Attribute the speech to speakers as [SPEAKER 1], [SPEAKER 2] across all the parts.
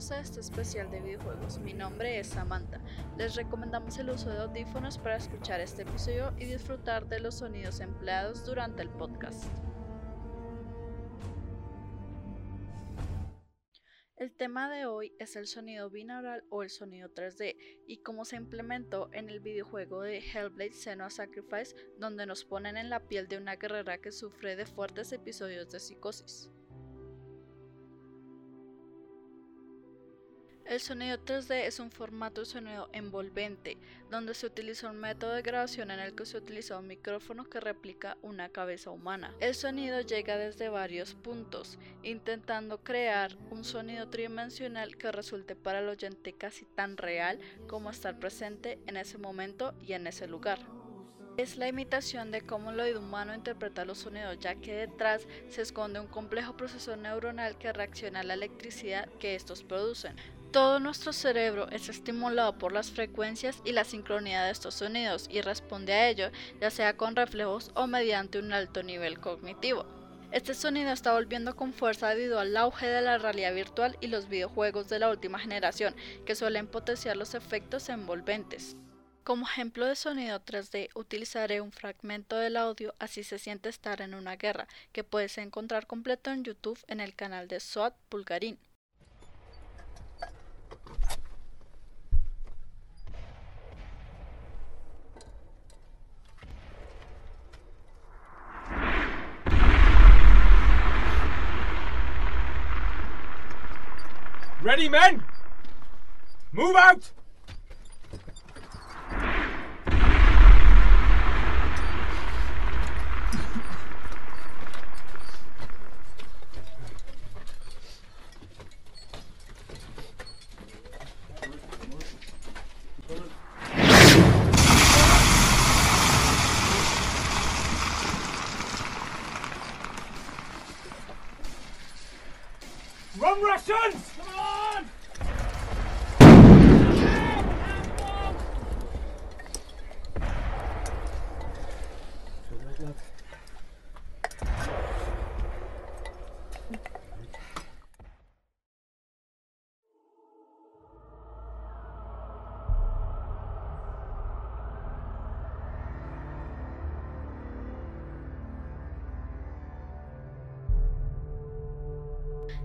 [SPEAKER 1] bienvenidos a este especial de videojuegos. Mi nombre es Samantha. Les recomendamos el uso de audífonos para escuchar este episodio y disfrutar de los sonidos empleados durante el podcast. El tema de hoy es el sonido binaural o el sonido 3D y cómo se implementó en el videojuego de Hellblade Senua Sacrifice donde nos ponen en la piel de una guerrera que sufre de fuertes episodios de psicosis. El sonido 3D es un formato de sonido envolvente, donde se utiliza un método de grabación en el que se utiliza un micrófono que replica una cabeza humana. El sonido llega desde varios puntos, intentando crear un sonido tridimensional que resulte para el oyente casi tan real como estar presente en ese momento y en ese lugar. Es la imitación de cómo el oído humano interpreta los sonidos, ya que detrás se esconde un complejo proceso neuronal que reacciona a la electricidad que estos producen. Todo nuestro cerebro es estimulado por las frecuencias y la sincronía de estos sonidos y responde a ello ya sea con reflejos o mediante un alto nivel cognitivo. Este sonido está volviendo con fuerza debido al auge de la realidad virtual y los videojuegos de la última generación, que suelen potenciar los efectos envolventes. Como ejemplo de sonido 3D utilizaré un fragmento del audio Así se siente estar en una guerra, que puedes encontrar completo en YouTube en el canal de SWAT Pulgarín.
[SPEAKER 2] Ready, men? Move out!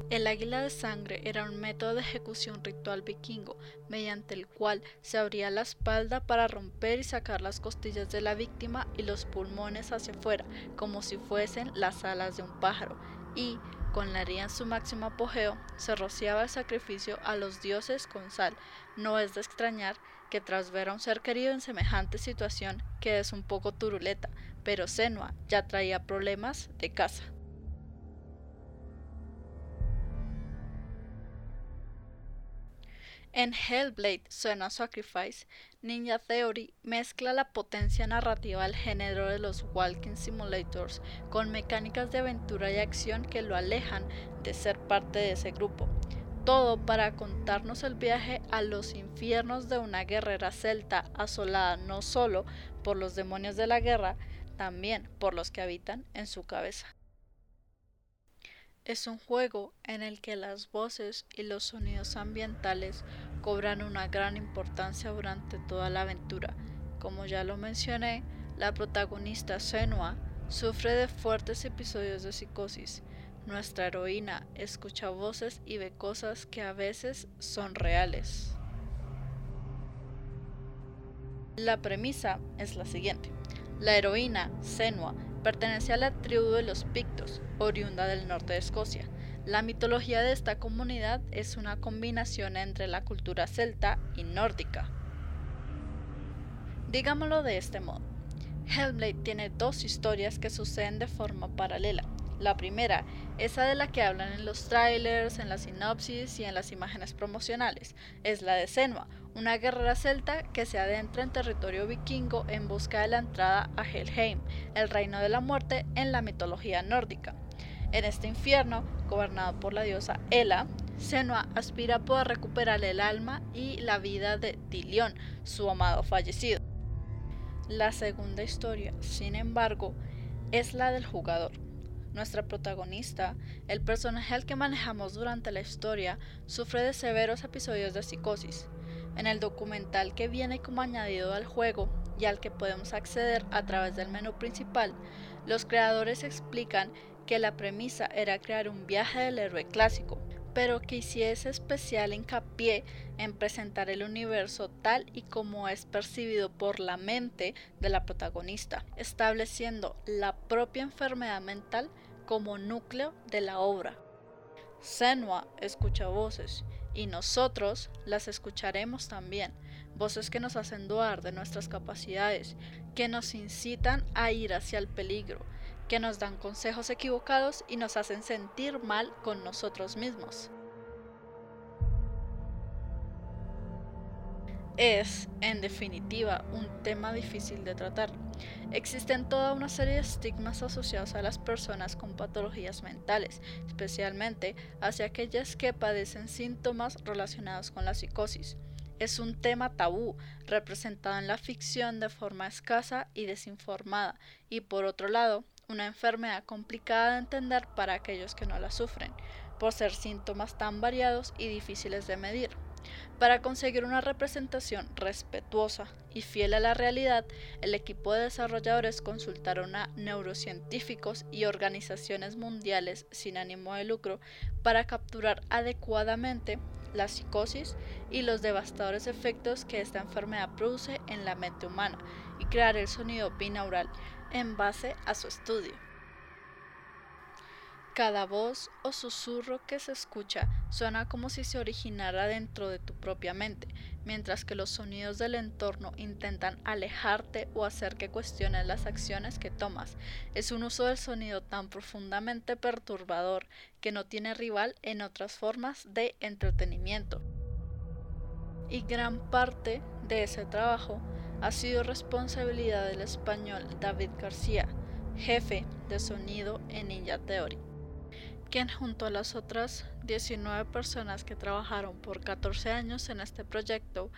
[SPEAKER 1] El águila de sangre era un método de ejecución ritual vikingo mediante el cual se abría la espalda para romper y sacar las costillas de la víctima y los pulmones hacia afuera, como si fuesen las alas de un pájaro, y, con la herida en su máximo apogeo, se rociaba el sacrificio a los dioses con sal. No es de extrañar que tras ver a un ser querido en semejante situación quedes un poco turuleta, pero Senua ya traía problemas de casa. En Hellblade Senua Sacrifice, Ninja Theory mezcla la potencia narrativa del género de los Walking Simulators con mecánicas de aventura y acción que lo alejan de ser parte de ese grupo. Todo para contarnos el viaje a los infiernos de una guerrera celta asolada no solo por los demonios de la guerra, también por los que habitan en su cabeza. Es un juego en el que las voces y los sonidos ambientales cobran una gran importancia durante toda la aventura. Como ya lo mencioné, la protagonista Senua sufre de fuertes episodios de psicosis. Nuestra heroína escucha voces y ve cosas que a veces son reales. La premisa es la siguiente. La heroína, Senua, pertenece a la tribu de los Pictos, oriunda del norte de Escocia. La mitología de esta comunidad es una combinación entre la cultura celta y nórdica. Digámoslo de este modo. Hellblade tiene dos historias que suceden de forma paralela. La primera, esa de la que hablan en los trailers, en la sinopsis y en las imágenes promocionales, es la de Senua, una guerrera celta que se adentra en territorio vikingo en busca de la entrada a Helheim, el reino de la muerte en la mitología nórdica. En este infierno, gobernado por la diosa Hela, Senua aspira a poder recuperar el alma y la vida de Dilion, su amado fallecido. La segunda historia, sin embargo, es la del jugador nuestra protagonista, el personaje al que manejamos durante la historia, sufre de severos episodios de psicosis. En el documental que viene como añadido al juego y al que podemos acceder a través del menú principal, los creadores explican que la premisa era crear un viaje del héroe clásico, pero que hiciese especial hincapié en presentar el universo tal y como es percibido por la mente de la protagonista, estableciendo la propia enfermedad mental como núcleo de la obra. Senua escucha voces y nosotros las escucharemos también, voces que nos hacen dudar de nuestras capacidades, que nos incitan a ir hacia el peligro, que nos dan consejos equivocados y nos hacen sentir mal con nosotros mismos. Es, en definitiva, un tema difícil de tratar. Existen toda una serie de estigmas asociados a las personas con patologías mentales, especialmente hacia aquellas que padecen síntomas relacionados con la psicosis. Es un tema tabú, representado en la ficción de forma escasa y desinformada, y por otro lado, una enfermedad complicada de entender para aquellos que no la sufren, por ser síntomas tan variados y difíciles de medir. Para conseguir una representación respetuosa y fiel a la realidad, el equipo de desarrolladores consultaron a neurocientíficos y organizaciones mundiales sin ánimo de lucro para capturar adecuadamente la psicosis y los devastadores efectos que esta enfermedad produce en la mente humana y crear el sonido binaural en base a su estudio. Cada voz o susurro que se escucha suena como si se originara dentro de tu propia mente, mientras que los sonidos del entorno intentan alejarte o hacer que cuestiones las acciones que tomas. Es un uso del sonido tan profundamente perturbador que no tiene rival en otras formas de entretenimiento. Y gran parte de ese trabajo ha sido responsabilidad del español David García, jefe de sonido en Ninja Theory, quien junto a las otras 19 personas que trabajaron por 14 años en este proyecto,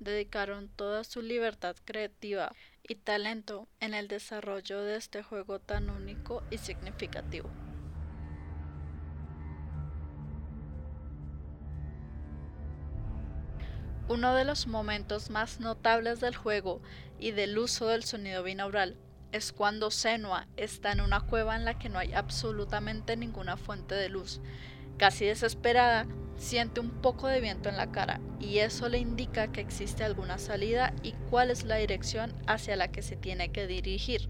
[SPEAKER 1] dedicaron toda su libertad creativa y talento en el desarrollo de este juego tan único y significativo. Uno de los momentos más notables del juego y del uso del sonido binaural es cuando Senua está en una cueva en la que no hay absolutamente ninguna fuente de luz. Casi desesperada, siente un poco de viento en la cara y eso le indica que existe alguna salida y cuál es la dirección hacia la que se tiene que dirigir.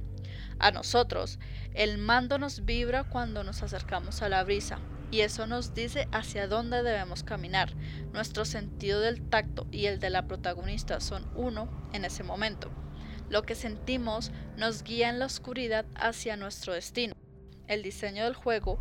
[SPEAKER 1] A nosotros, el mando nos vibra cuando nos acercamos a la brisa, y eso nos dice hacia dónde debemos caminar. Nuestro sentido del tacto y el de la protagonista son uno en ese momento. Lo que sentimos nos guía en la oscuridad hacia nuestro destino. El diseño del juego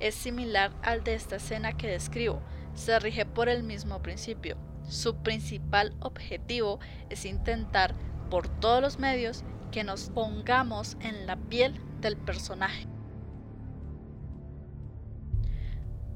[SPEAKER 1] es similar al de esta escena que describo, se rige por el mismo principio. Su principal objetivo es intentar por todos los medios que nos pongamos en la piel del personaje.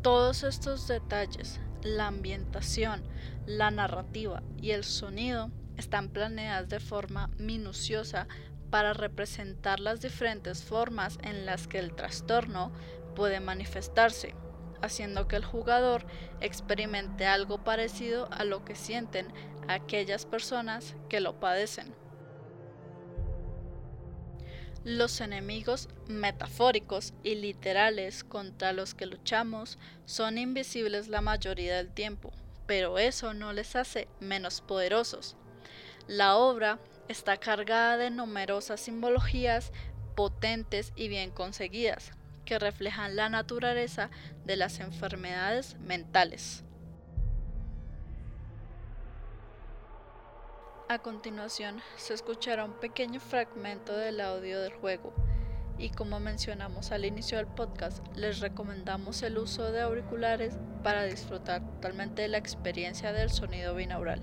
[SPEAKER 1] Todos estos detalles, la ambientación, la narrativa y el sonido están planeadas de forma minuciosa para representar las diferentes formas en las que el trastorno puede manifestarse, haciendo que el jugador experimente algo parecido a lo que sienten aquellas personas que lo padecen. Los enemigos metafóricos y literales contra los que luchamos son invisibles la mayoría del tiempo, pero eso no les hace menos poderosos. La obra está cargada de numerosas simbologías potentes y bien conseguidas, que reflejan la naturaleza de las enfermedades mentales. A continuación se escuchará un pequeño fragmento del audio del juego y como mencionamos al inicio del podcast, les recomendamos el uso de auriculares para disfrutar totalmente de la experiencia del sonido binaural.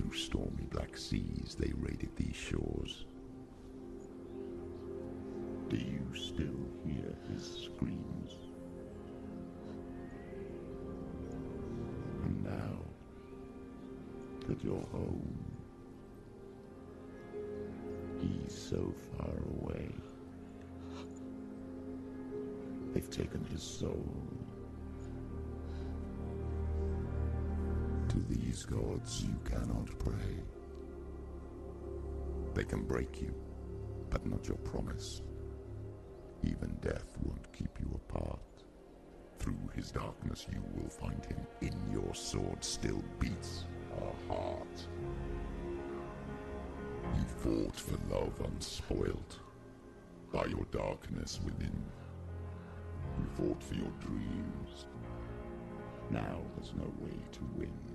[SPEAKER 1] Through stormy black seas, they raided these shores. Do you still hear his screams? And now,
[SPEAKER 3] that you're home. He's so far away. They've taken his soul. These gods you cannot pray. They can break you, but not your promise. Even death won't keep you apart. Through his darkness you will find him. In your sword still beats a heart. You fought for love unspoilt by your darkness within. You fought for your dreams. Now there's no way to win.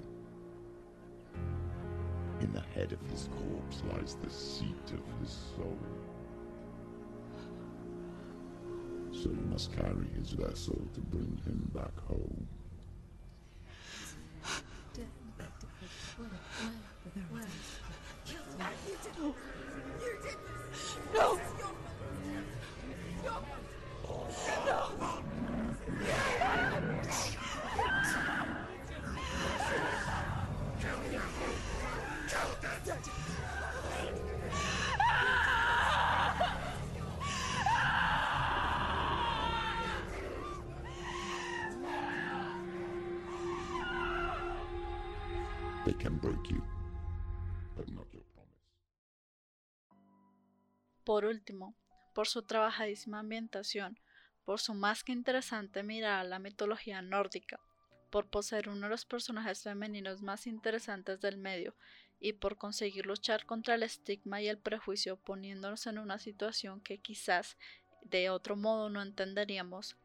[SPEAKER 3] In the head of his corpse lies the seat of his soul. So you must carry his vessel to bring him back home. They can break you, but not your promise.
[SPEAKER 1] Por último, por su trabajadísima ambientación, por su más que interesante mirada a la mitología nórdica, por poseer uno de los personajes femeninos más interesantes del medio y por conseguir luchar contra el estigma y el prejuicio poniéndonos en una situación que quizás de otro modo no entenderíamos,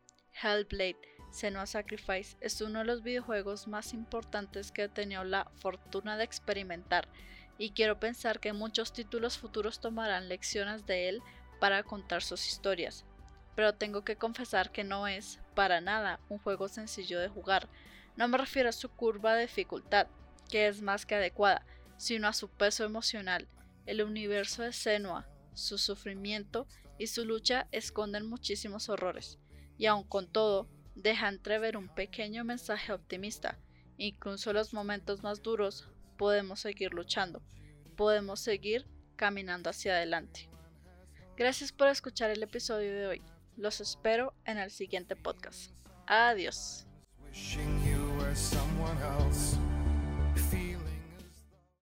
[SPEAKER 1] Hellblade Senua Sacrifice es uno de los videojuegos más importantes que he tenido la fortuna de experimentar y quiero pensar que muchos títulos futuros tomarán lecciones de él para contar sus historias. Pero tengo que confesar que no es, para nada, un juego sencillo de jugar. No me refiero a su curva de dificultad, que es más que adecuada, sino a su peso emocional. El universo de Senua, su sufrimiento y su lucha esconden muchísimos horrores. Y aun con todo, deja entrever un pequeño mensaje optimista. Incluso en los momentos más duros podemos seguir luchando, podemos seguir caminando hacia adelante. Gracias por escuchar el episodio de hoy. Los espero en el siguiente podcast. Adiós.